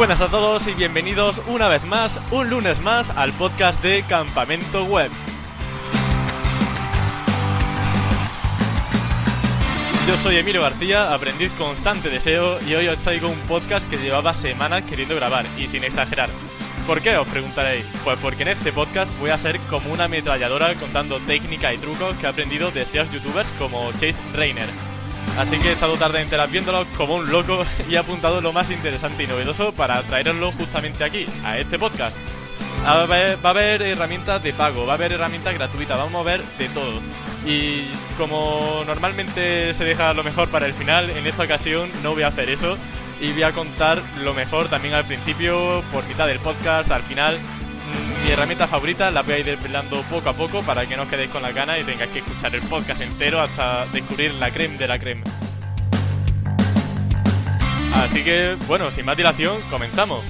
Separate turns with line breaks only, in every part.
buenas a todos y bienvenidos una vez más, un lunes más, al podcast de Campamento Web. Yo soy Emilio García, aprendiz constante de SEO, y hoy os traigo un podcast que llevaba semanas queriendo grabar, y sin exagerar. ¿Por qué? Os preguntaréis. Pues porque en este podcast voy a ser como una ametralladora contando técnicas y trucos que he aprendido de SEOs youtubers como Chase Rainer. Así que he estado tarde enteras viéndolo como un loco y he apuntado lo más interesante y novedoso para traeroslo justamente aquí, a este podcast. va a haber herramientas de pago, va a haber herramientas gratuitas, vamos a ver de todo. Y como normalmente se deja lo mejor para el final, en esta ocasión no voy a hacer eso y voy a contar lo mejor también al principio, por mitad del podcast, al final. Mi herramienta favorita la voy a ir desvelando poco a poco para que no os quedéis con la gana y tengáis que escuchar el podcast entero hasta descubrir la creme de la creme. Así que, bueno, sin más dilación, comenzamos.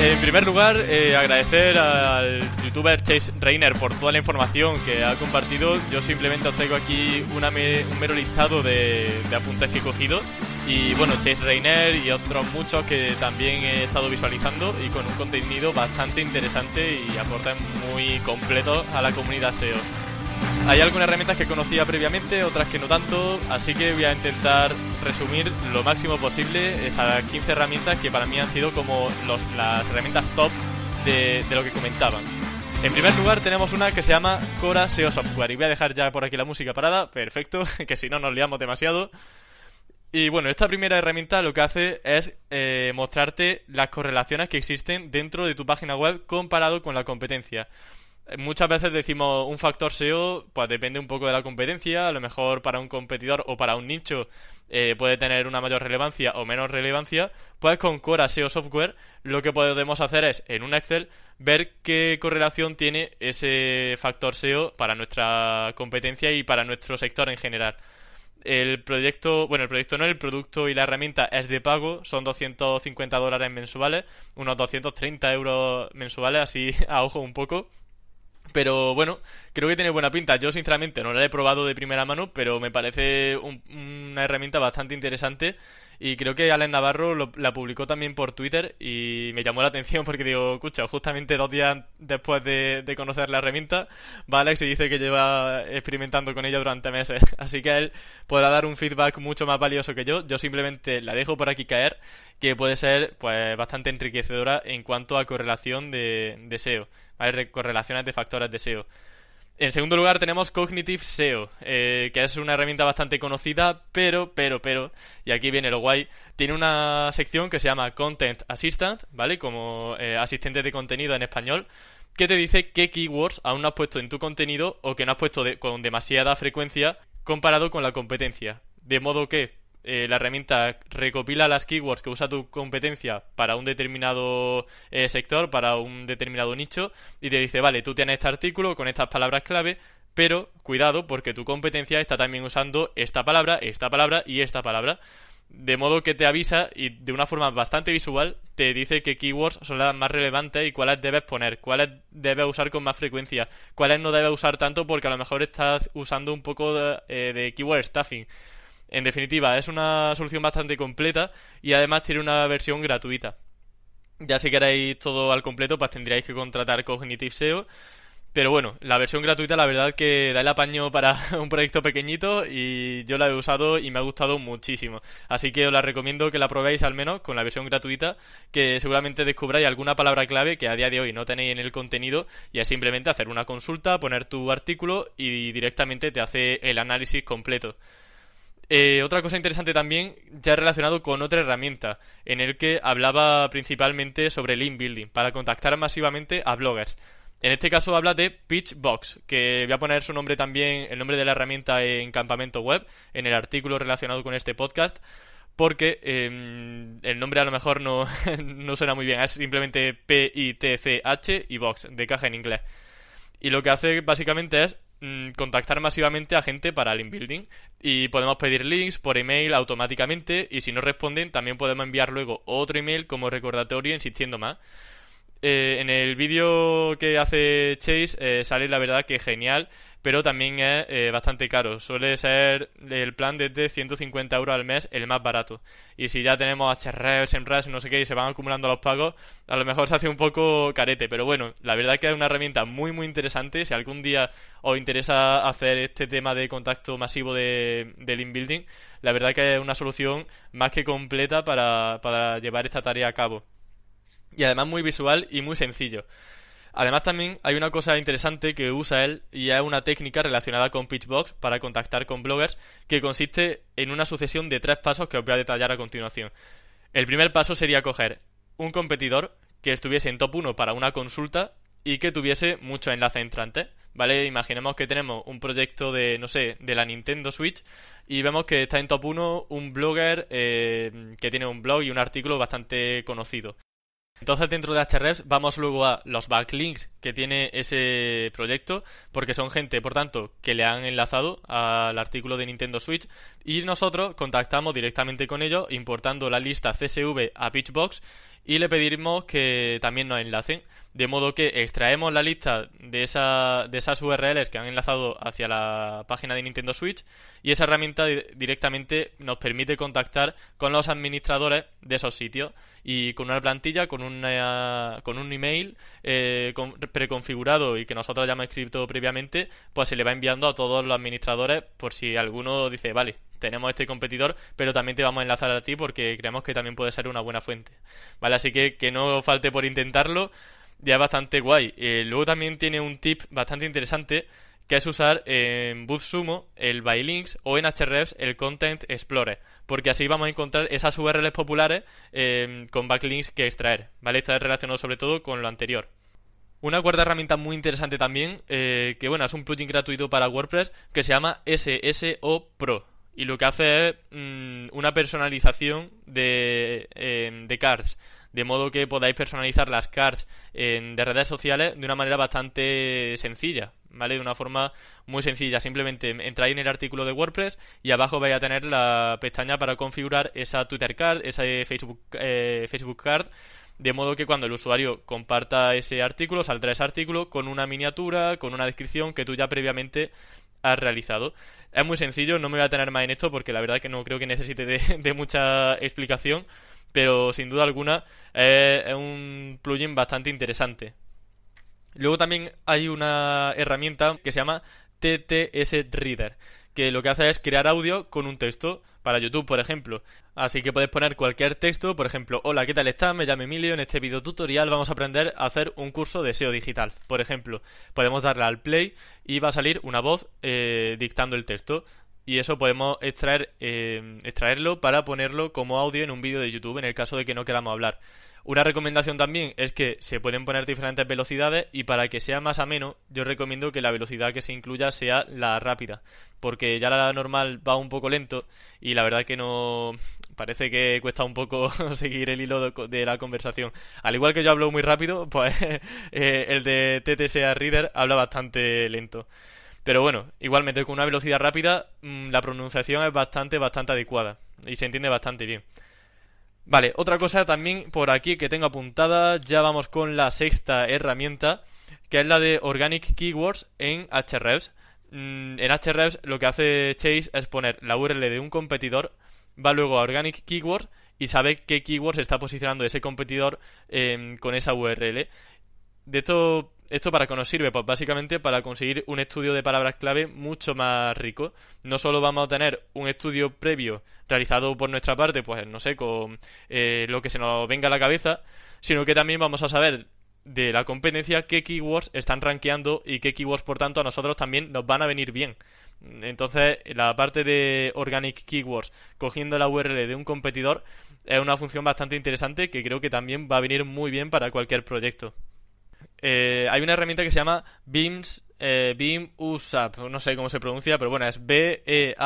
En primer lugar, eh, agradecer al youtuber Chase Rainer por toda la información que ha compartido. Yo simplemente os traigo aquí un mero listado de, apuntes que he cogido. Y bueno, Chase Rainer y otros muchos que también he estado visualizando y con un contenido bastante interesante y aportan muy completo a la comunidad SEO. Hay algunas herramientas que conocía previamente, otras que no tanto, así que voy a intentar resumir lo máximo posible esas 15 herramientas que para mí han sido como las herramientas top de, lo que comentaban. En primer lugar tenemos una que se llama Cora SEO Software y voy a dejar ya por aquí la música parada, perfecto, que si no nos liamos demasiado. Y bueno, esta primera herramienta lo que hace es eh, mostrarte las correlaciones que existen dentro de tu página web comparado con la competencia. Muchas veces decimos un factor SEO, pues depende un poco de la competencia, a lo mejor para un competidor o para un nicho eh, puede tener una mayor relevancia o menos relevancia, pues con Cora SEO Software lo que podemos hacer es en un Excel ver qué correlación tiene ese factor SEO para nuestra competencia y para nuestro sector en general. El proyecto, bueno, el proyecto no, el producto y la herramienta es de pago, son 250 dólares mensuales, unos 230 euros mensuales, así a ojo un poco. Pero bueno, creo que tiene buena pinta. Yo sinceramente no la he probado de primera mano, pero me parece una herramienta bastante interesante. Y creo que Alex Navarro la publicó también por Twitter y me llamó la atención porque digo, escucha, justamente dos días después de, conocer la herramienta, va Alex y dice que lleva experimentando con ella durante meses. Así que él podrá dar un feedback mucho más valioso que yo. Yo simplemente la dejo por aquí caer, que puede ser pues bastante enriquecedora en cuanto a correlación de, de SEO. Correlaciones de factores de SEO. En segundo lugar tenemos Cognitive SEO, eh, que es una herramienta bastante conocida, pero, pero, pero, y aquí viene lo guay, tiene una sección que se llama Content Assistant, ¿vale? Como eh, asistente de contenido en español, que te dice qué keywords aún no has puesto en tu contenido o que no has puesto con demasiada frecuencia comparado con la competencia. De modo que eh, la herramienta recopila las keywords que usa tu competencia para un determinado eh, sector, para un determinado nicho, y te dice, vale, tú tienes este artículo con estas palabras clave, pero cuidado porque tu competencia está también usando esta palabra, esta palabra y esta palabra. De modo que te avisa y de una forma bastante visual te dice qué keywords son las más relevantes y cuáles debes poner, cuáles debes usar con más frecuencia, cuáles no debes usar tanto porque a lo mejor estás usando un poco de, eh, de keyword stuffing. En definitiva, es una solución bastante completa y además tiene una versión gratuita. Ya si queréis todo al completo, pues tendríais que contratar Cognitive SEO. Pero bueno, la versión gratuita la verdad que da el apaño para un proyecto pequeñito y yo la he usado y me ha gustado muchísimo. Así que os la recomiendo que la probéis al menos con la versión gratuita, que seguramente descubráis alguna palabra clave que a día de hoy no tenéis en el contenido y es simplemente hacer una consulta, poner tu artículo y directamente te hace el análisis completo. Eh, otra cosa interesante también, ya relacionado con otra herramienta, en el que hablaba principalmente sobre link building, para contactar masivamente a bloggers. En este caso habla de Pitchbox, que voy a poner su nombre también, el nombre de la herramienta en campamento web, en el artículo relacionado con este podcast, porque em, el nombre a lo mejor no, no suena muy bien, es simplemente P-I-T-C-H y box, de caja en inglés. Y lo que hace básicamente es contactar masivamente a gente para link building y podemos pedir links por email automáticamente y si no responden también podemos enviar luego otro email como recordatorio insistiendo más. Eh, en el vídeo que hace Chase eh, sale la verdad que genial, pero también es eh, bastante caro. Suele ser el plan desde 150 euros al mes el más barato. Y si ya tenemos HREVs, MREVs, no sé qué, y se van acumulando los pagos, a lo mejor se hace un poco carete. Pero bueno, la verdad que es una herramienta muy, muy interesante. Si algún día os interesa hacer este tema de contacto masivo de, del inbuilding, la verdad que es una solución más que completa para llevar esta tarea a cabo. Y además muy visual y muy sencillo. Además también hay una cosa interesante que usa él y es una técnica relacionada con Pitchbox para contactar con bloggers que consiste en una sucesión de tres pasos que os voy a detallar a continuación. El primer paso sería coger un competidor que estuviese en top 1 para una consulta y que tuviese muchos enlaces entrantes, ¿vale? Imaginemos que tenemos un proyecto de, no sé, de la Nintendo Switch y vemos que está en top 1 un blogger eh, que tiene un blog y un artículo bastante conocido. Entonces dentro de Ahrefs vamos luego a los backlinks que tiene ese proyecto, porque son gente, por tanto, que le han enlazado al artículo de Nintendo Switch y nosotros contactamos directamente con ellos importando la lista CSV a Pitchbox y le pedimos que también nos enlacen, de modo que extraemos la lista de, esa, de esas URLs que han enlazado hacia la página de Nintendo Switch y esa herramienta directamente nos permite contactar con los administradores de esos sitios y con una plantilla, con, una, con un email eh, preconfigurado y que nosotros hayamos escrito previamente, pues se le va enviando a todos los administradores por si alguno dice, vale, tenemos este competidor, pero también te vamos a enlazar a ti porque creemos que también puede ser una buena fuente. Vale, así que que no falte por intentarlo, ya es bastante guay. Eh, luego también tiene un tip bastante interesante que es usar en BootSumo el Bylinks o en Hrefs el Content Explorer, porque así vamos a encontrar esas URLs populares em, con backlinks que extraer, ¿vale? Esto es relacionado sobre todo con lo anterior. Una cuarta herramienta muy interesante también, eh, que bueno, es un plugin gratuito para WordPress que se llama SSO Pro. Y lo que hace es mm, una personalización de, em, de cards de modo que podáis personalizar las cards de redes sociales de una manera bastante sencilla, ¿vale? De una forma muy sencilla. Simplemente entráis en el artículo de WordPress y abajo vais a tener la pestaña para configurar esa Twitter card, esa Facebook, eh, Facebook card de modo que cuando el usuario comparta ese artículo, saldrá ese artículo con una miniatura, con una descripción que tú ya previamente has realizado. Es muy sencillo, no me voy a tener más en esto porque la verdad que no creo que necesite de mucha explicación, pero sin duda alguna es un plugin bastante interesante. Luego también hay una herramienta que se llama TTS Reader, que lo que hace es crear audio con un texto para YouTube, por ejemplo. Así que puedes poner cualquier texto, por ejemplo, hola, ¿qué tal estás? Me llamo Emilio, en este video tutorial vamos a aprender a hacer un curso de SEO digital. Por ejemplo, podemos darle al play y va a salir una voz eh, dictando el texto y eso podemos extraer, eh, extraerlo para ponerlo como audio en un vídeo de YouTube en el caso de que no queramos hablar. Una recomendación también es que se pueden poner diferentes velocidades y para que sea más ameno yo recomiendo que la velocidad que se incluya sea la rápida porque ya la normal va un poco lento y la verdad que no parece que cuesta un poco seguir el hilo de, la conversación. Al igual que yo hablo muy rápido, pues eh, el de TTSA Reader habla bastante lento. Pero bueno, igualmente con una velocidad rápida mm, la pronunciación es bastante, bastante adecuada y se entiende bastante bien. Vale, otra cosa también por aquí que tengo apuntada, ya vamos con la sexta herramienta, que es la de Organic Keywords en Hrefs. Mm, en Hrefs lo que hace Chase es poner la URL de un competidor, va luego a Organic Keywords y sabe qué keywords está posicionando ese competidor em, con esa URL. De esto ¿Esto para qué nos sirve? Pues básicamente para conseguir un estudio de palabras clave mucho más rico. No solo vamos a tener un estudio previo realizado por nuestra parte, pues no sé, con eh, lo que se nos venga a la cabeza, sino que también vamos a saber de la competencia qué keywords están rankeando y qué keywords, por tanto, a nosotros también nos van a venir bien. Entonces, la parte de Organic Keywords, cogiendo la URL de un competidor, es una función bastante interesante que creo que también va a venir muy bien para cualquier proyecto. Eh, hay una herramienta que se llama Beams, eh, Beam USAP, no sé cómo se pronuncia, pero bueno, es B-E-A-M-U-S-U-P.com.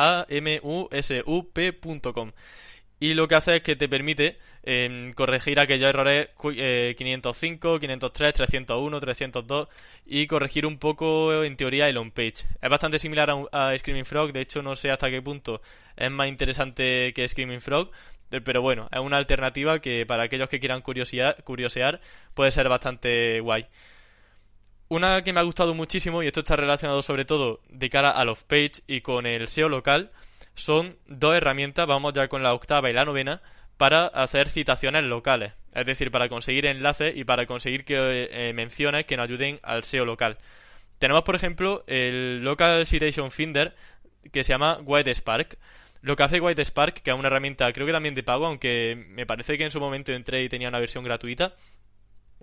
Y lo que hace es que te permite em, corregir aquellos errores 505, 503, 301, 302 y corregir un poco en teoría el on-page. Es bastante similar a, a, Screaming Frog, de hecho no sé hasta qué punto es más interesante que Screaming Frog, pero bueno, es una alternativa que para aquellos que quieran curiosear puede ser bastante guay. Una que me ha gustado muchísimo, y esto está relacionado sobre todo de cara a los page y con el SEO local, son dos herramientas, vamos ya con la octava y la novena, para hacer citaciones locales. Es decir, para conseguir enlaces y para conseguir que eh, menciones que nos ayuden al SEO local. Tenemos, por ejemplo, el Local Citation Finder, que se llama White Spark. Lo que hace White Spark, que es una herramienta creo que también de pago, aunque me parece que en su momento entré y tenía una versión gratuita,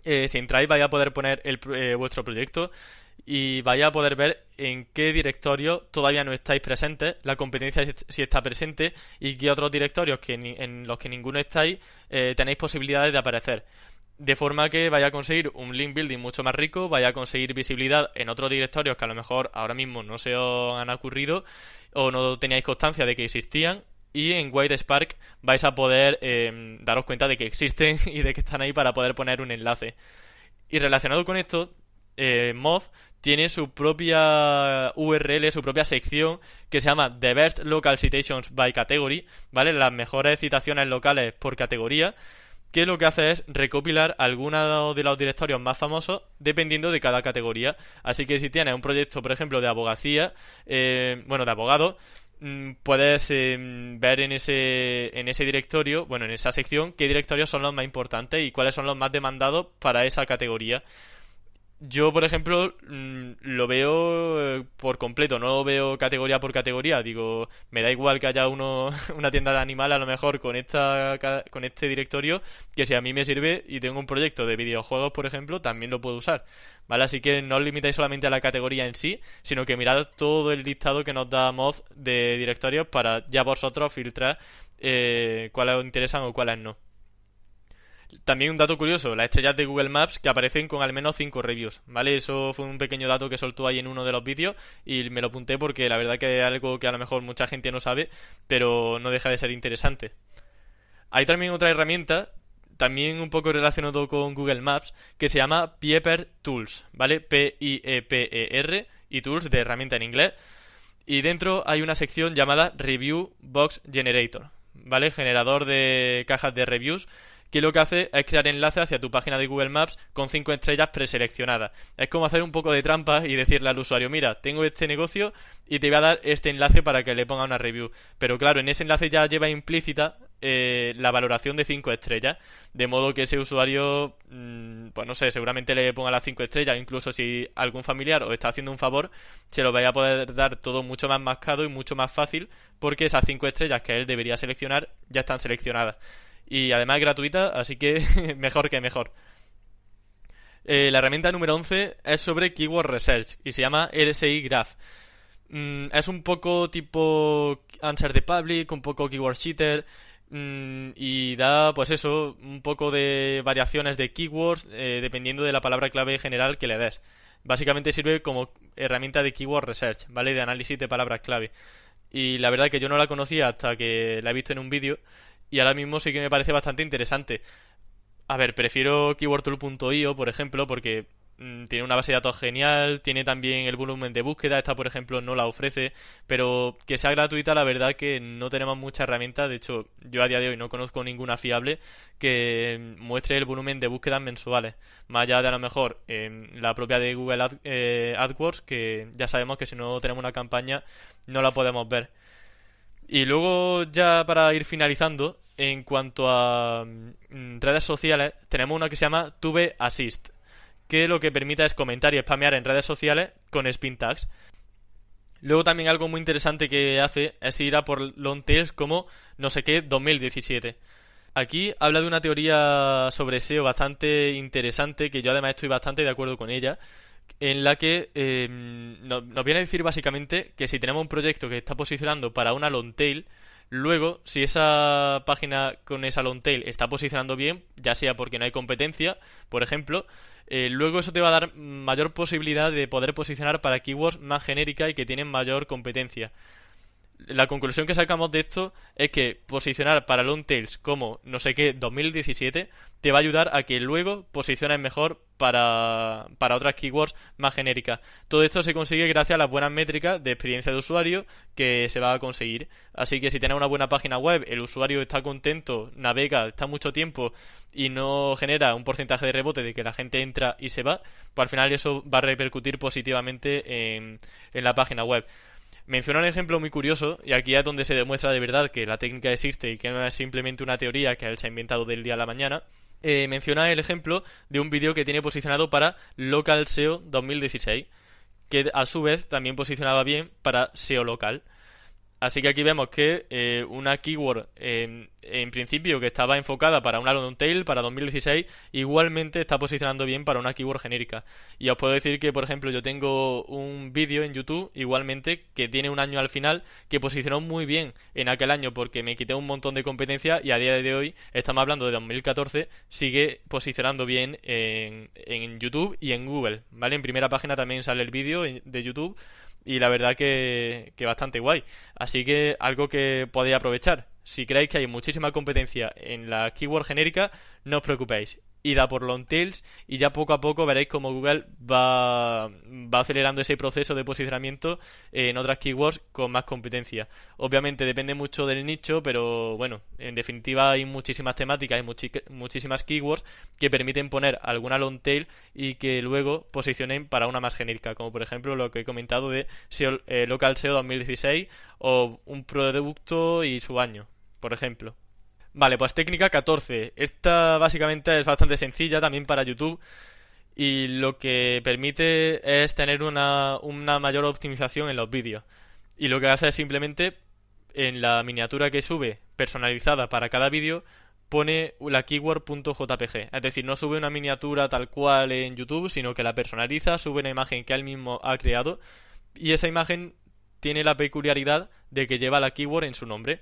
eh, si entráis vais a poder poner el, eh, vuestro proyecto y vais a poder ver en qué directorio todavía no estáis presentes, la competencia si está presente y qué otros directorios que en los que ninguno estáis eh, tenéis posibilidades de aparecer. De forma que vaya a conseguir un link building mucho más rico, vaya a conseguir visibilidad en otros directorios que a lo mejor ahora mismo no se os han ocurrido o no teníais constancia de que existían y en White Spark vais a poder em, daros cuenta de que existen y de que están ahí para poder poner un enlace. Y relacionado con esto, eh, Moz tiene su propia URL, su propia sección que se llama The Best Local Citations by Category, ¿vale? Las mejores citaciones locales por categoría, que lo que hace es recopilar algunos de los directorios más famosos dependiendo de cada categoría. Así que si tienes un proyecto, por ejemplo, de abogacía, eh, bueno, de abogado, Mm, puedes em, ver en ese, en ese directorio, bueno, en esa sección, qué directorios son los más importantes y cuáles son los más demandados para esa categoría. Yo, por ejemplo, mm, lo veo eh, por completo, no lo veo categoría por categoría. Digo, me da igual que haya uno, una tienda de animal a lo mejor con, esta, con este directorio, que si a mí me sirve y tengo un proyecto de videojuegos, por ejemplo, también lo puedo usar. ¿Vale? Así que no os limitáis solamente a la categoría en sí, sino que mirad todo el listado que nos da Moz de directorios para ya vosotros filtrar eh, cuáles os interesan o cuáles no. También un dato curioso, las estrellas de Google Maps que aparecen con al menos 5 reviews, ¿vale? Eso fue un pequeño dato que soltó ahí en uno de los vídeos y me lo apunté porque la verdad que es algo que a lo mejor mucha gente no sabe, pero no deja de ser interesante. Hay también otra herramienta, también un poco relacionado con Google Maps, que se llama Pieper Tools, ¿vale? P-I-E-P-E-R y Tools de herramienta en inglés. Y dentro hay una sección llamada Review Box Generator, ¿vale? Generador de cajas de reviews que lo que hace es crear enlaces hacia tu página de Google Maps con cinco estrellas preseleccionadas. Es como hacer un poco de trampa y decirle al usuario, mira, tengo este negocio y te voy a dar este enlace para que le ponga una review. Pero claro, en ese enlace ya lleva implícita eh, la valoración de cinco estrellas, de modo que ese usuario, mm, pues no sé, seguramente le ponga las cinco estrellas, incluso si algún familiar os está haciendo un favor, se lo vaya a poder dar todo mucho más mascado y mucho más fácil, porque esas cinco estrellas que él debería seleccionar ya están seleccionadas y además gratuita, así que mejor que mejor. Eh, la herramienta número 11 es sobre Keyword Research y se llama RSI Graph. Mm, es un poco tipo Answer the Public, un poco Keyword Cheater mm, y da, pues eso, un poco de variaciones de keywords eh, dependiendo de la palabra clave general que le des. Básicamente sirve como herramienta de Keyword Research, ¿vale? De análisis de palabras clave. Y la verdad que yo no la conocía hasta que la he visto en un vídeo y ahora mismo sí que me parece bastante interesante. A ver, prefiero keywordtool.io, por ejemplo, porque mm, tiene una base de datos genial, tiene también el volumen de búsqueda, esta por ejemplo no la ofrece, pero que sea gratuita la verdad que no tenemos mucha herramienta, de hecho yo a día de hoy no conozco ninguna fiable que muestre el volumen de búsquedas mensuales, más allá de a lo mejor la propia de Google eh, AdWords, que ya sabemos que si no tenemos una campaña no la podemos ver. Y luego, ya para ir finalizando, en cuanto a mm, redes sociales, tenemos una que se llama Tube Assist, que lo que permite es comentar y spamear en redes sociales con spin tags. Luego también algo muy interesante que hace es ir a por long tails como no sé qué 2017. Aquí habla de una teoría sobre SEO bastante interesante que yo además estoy bastante de acuerdo con ella en la que em, nos, viene a decir básicamente que si tenemos un proyecto que está posicionando para una long tail, luego si esa página con esa long tail está posicionando bien, ya sea porque no hay competencia, por ejemplo, eh, luego eso te va a dar mayor posibilidad de poder posicionar para keywords más genéricas y que tienen mayor competencia. La conclusión que sacamos de esto es que posicionar para long tails como no sé qué 2017 te va a ayudar a que luego posiciones mejor para, para otras keywords más genéricas. Todo esto se consigue gracias a las buenas métricas de experiencia de usuario que se va a conseguir. Así que si tienes una buena página web, el usuario está contento, navega, está mucho tiempo y no genera un porcentaje de rebote de que la gente entra y se va, pues al final eso va a repercutir positivamente en, en la página web. Menciona un ejemplo muy curioso, y aquí es donde se demuestra de verdad que la técnica existe y que no es simplemente una teoría que él se ha inventado del día a la mañana. Eh, menciona el ejemplo de un vídeo que tiene posicionado para Local SEO 2016, que a su vez también posicionaba bien para SEO local. Así que aquí vemos que eh, una keyword en principio que estaba enfocada para una long tail para 2016 igualmente está posicionando bien para una keyword genérica. Y os puedo decir que, por ejemplo, yo tengo un vídeo en YouTube igualmente que tiene un año al final que posicionó muy bien en aquel año porque me quité un montón de competencia y a día de hoy, estamos hablando de 2014, sigue posicionando bien en, en YouTube y en Google. ¿Vale? En primera página también sale el vídeo de YouTube y la verdad que, que bastante guay. Así que algo que podéis aprovechar. Si creéis que hay muchísima competencia en la keyword genérica, no os preocupéis ida por long tails y ya poco a poco veréis como Google va, va acelerando ese proceso de posicionamiento en otras keywords con más competencia. Obviamente depende mucho del nicho, pero bueno, en definitiva hay muchísimas temáticas, hay muchísimas keywords que permiten poner alguna long tail y que luego posicionen para una más genérica, como por ejemplo lo que he comentado de eh, Local SEO 2016 o un producto y su año, por ejemplo. Vale, pues técnica 14. Esta básicamente es bastante sencilla también para YouTube y lo que permite es tener una, una mayor optimización en los vídeos. Y lo que hace es simplemente en la miniatura que sube personalizada para cada vídeo pone la keyword.jpg. Es decir, no sube una miniatura tal cual en YouTube, sino que la personaliza, sube una imagen que él mismo ha creado y esa imagen tiene la peculiaridad de que lleva la keyword en su nombre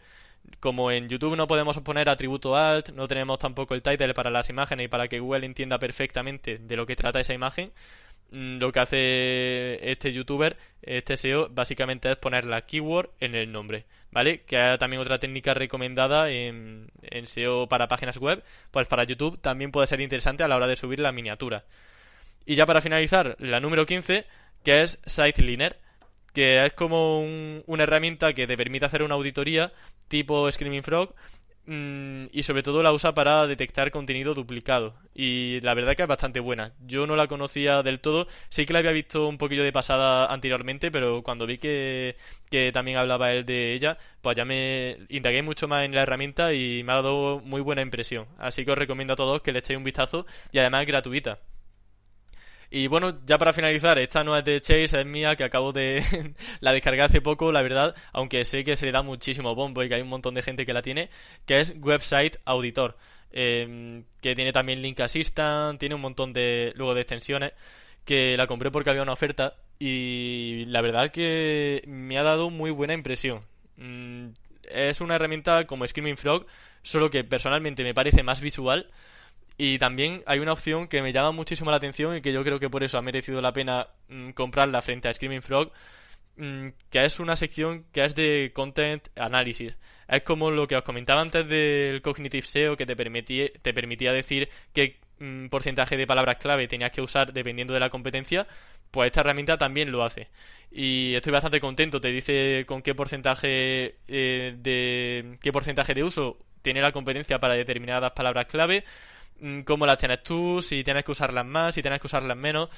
como en YouTube no podemos poner atributo alt, no tenemos tampoco el title para las imágenes y para que Google entienda perfectamente de lo que trata esa imagen, mm, lo que hace este youtuber, este SEO, básicamente es poner la keyword en el nombre, ¿vale? Que hay también otra técnica recomendada en, en SEO para páginas web, pues para YouTube también puede ser interesante a la hora de subir la miniatura. Y ya para finalizar, la número 15, que es Siteliner que es como una herramienta que te permite hacer una auditoría tipo Screaming Frog mm, y sobre todo la usa para detectar contenido duplicado. Y la verdad que es bastante buena. Yo no la conocía del todo, sí que la había visto un poquillo de pasada anteriormente, pero cuando vi que, que también hablaba él de ella, pues ya me indagué mucho más en la herramienta y me ha dado muy buena impresión. Así que os recomiendo a todos que le echéis un vistazo y además es gratuita. Y bueno, ya para finalizar, esta no es de Chase, es mía, que acabo de... la descargué hace poco, la verdad, aunque sé que se le da muchísimo bombo y que hay un montón de gente que la tiene, que es Website Auditor, em, que tiene también Link Assistant, tiene un montón de luego de extensiones, que la compré porque había una oferta y la verdad que me ha dado muy buena impresión. Mm, es una herramienta como Screaming Frog, solo que personalmente me parece más visual y también hay una opción que me llama muchísimo la atención y que yo creo que por eso ha merecido la pena mm, comprarla frente a Screaming Frog, mm, que es una sección que es de Content Analysis. Es como lo que os comentaba antes del Cognitive SEO, que te permitía, te permitía decir qué mm, porcentaje de palabras clave tenías que usar dependiendo de la competencia, pues esta herramienta también lo hace. Y estoy bastante contento, te dice con qué porcentaje eh, de qué porcentaje de uso tiene la competencia para determinadas palabras clave cómo las tienes tú, si tienes que usarlas más, si tienes que usarlas menos.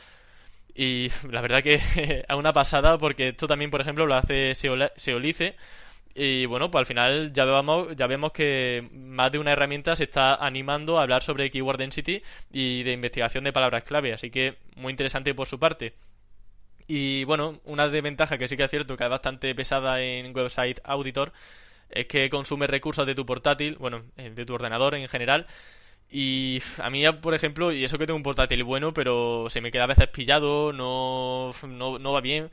Y la verdad que es una pasada porque esto también, por ejemplo, lo hace Seolice. Y bueno, pues al final ya vemos, ya vemos que más de una herramienta se está animando a hablar sobre keyword density y de investigación de palabras clave. Así que muy interesante por su parte. Y bueno, una desventaja que sí que es cierto que es bastante pesada en Website Auditor es que consume recursos de tu portátil, bueno, eh, de tu ordenador en general y a mí, por ejemplo, y eso que tengo un portátil bueno, pero se me queda a veces pillado, no, no, va bien.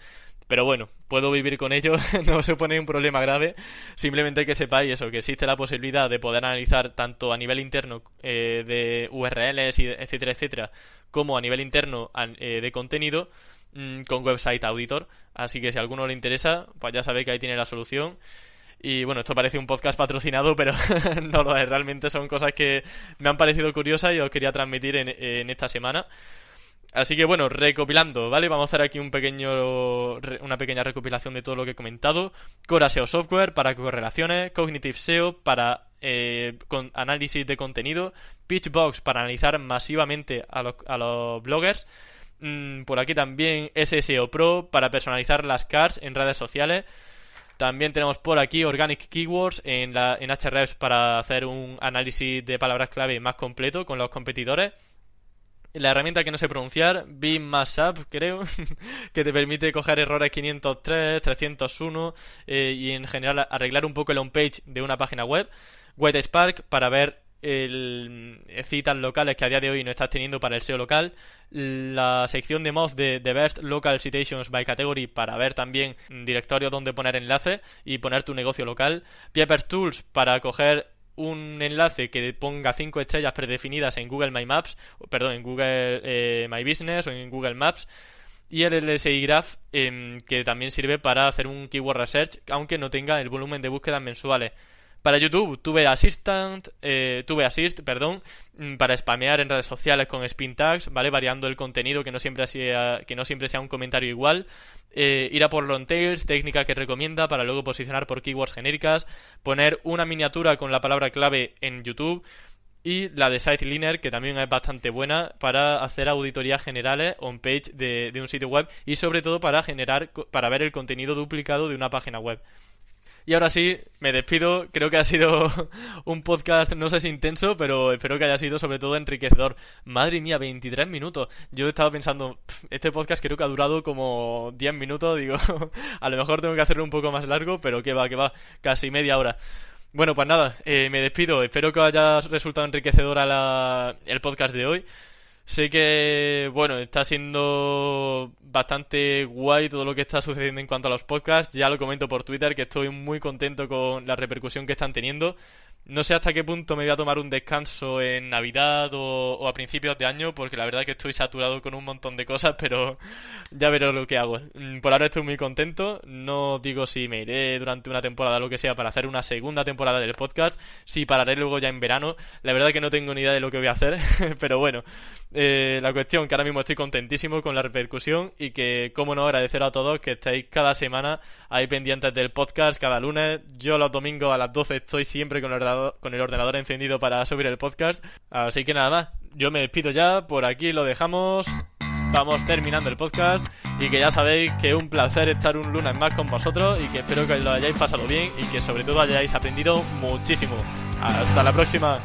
Pero bueno, puedo vivir con ello, no se pone un problema grave. Simplemente que sepáis eso, que existe la posibilidad de poder analizar tanto a nivel interno eh, de URLs, etcétera, etcétera, como a nivel interno eh, de contenido mm, con Website Auditor. Así que si a alguno le interesa, pues ya sabe que ahí tiene la solución. Y bueno, esto parece un podcast patrocinado, pero no lo es. Realmente son cosas que me han parecido curiosas y os quería transmitir en, esta semana. Así que bueno, recopilando, ¿vale? Vamos a hacer aquí un pequeño, una pequeña recopilación de todo lo que he comentado. Cora SEO Software para correlaciones, Cognitive SEO para eh, análisis de contenido, Pitchbox para analizar masivamente a los, a los bloggers. Mm, por aquí también SSO Pro para personalizar las cards en redes sociales. También tenemos por aquí Organic Keywords en, la, en Hrefs para hacer un análisis de palabras clave más completo con los competidores. La herramienta que no sé pronunciar, Mashup, creo, que te permite coger errores 503, 301 eh, y en general arreglar un poco el homepage de una página web. White Spark para ver el, eh, citas locales que a día de hoy no estás teniendo para el SEO local, la sección de mods de, The Best Local Citations by Category para ver también directorios donde poner enlaces y poner tu negocio local, Pepper Tools para coger un enlace que ponga cinco estrellas predefinidas en Google My Maps, perdón, en Google eh, My Business o en Google Maps. Y el LSI Graph em, que también sirve para hacer un keyword research aunque no tenga el volumen de búsquedas mensuales. Para YouTube tuve Assistant, eh, tuve Assist, perdón, mm, para spamear en redes sociales con spin tags, ¿vale? Variando el contenido que no siempre sea, que no siempre sea un comentario igual. Eh, ir a por long tails, técnica que recomienda para luego posicionar por keywords genéricas. Poner una miniatura con la palabra clave en YouTube. Y la de Siteliner, que también es bastante buena para hacer auditorías generales on page de, de un sitio web y sobre todo para generar, para ver el contenido duplicado de una página web. Y ahora sí, me despido. Creo que ha sido un podcast, no sé si intenso, pero espero que haya sido sobre todo enriquecedor. Madre mía, 23 minutos. Yo estaba pensando, este podcast creo que ha durado como 10 minutos. Digo, a lo mejor tengo que hacerlo un poco más largo, pero que va, que va, casi media hora. Bueno, pues nada, eh, me despido. Espero que haya resultado enriquecedora la, el podcast de hoy. Sé que, bueno, está siendo bastante guay todo lo que está sucediendo en cuanto a los podcasts. Ya lo comento por Twitter que estoy muy contento con la repercusión que están teniendo. No sé hasta qué punto me voy a tomar un descanso en Navidad o, a principios de año, porque la verdad es que estoy saturado con un montón de cosas, pero ya veré lo que hago. Mm, por ahora estoy muy contento. No digo si me iré durante una temporada o lo que sea para hacer una segunda temporada del podcast, si pararé luego ya en verano. La verdad es que no tengo ni idea de lo que voy a hacer, pero bueno, eh, la cuestión que ahora mismo estoy contentísimo con la repercusión y que, como no, agradecer a todos que estáis cada semana ahí pendientes del podcast, cada lunes. Yo los domingos a las 12 estoy siempre con el ordenador encendido para subir el podcast. Así que nada más, yo me despido ya, por aquí lo dejamos. Vamos terminando el podcast y que ya sabéis que es un placer estar un lunes más con vosotros y que espero que lo hayáis pasado bien y que sobre todo hayáis aprendido muchísimo. Hasta la próxima.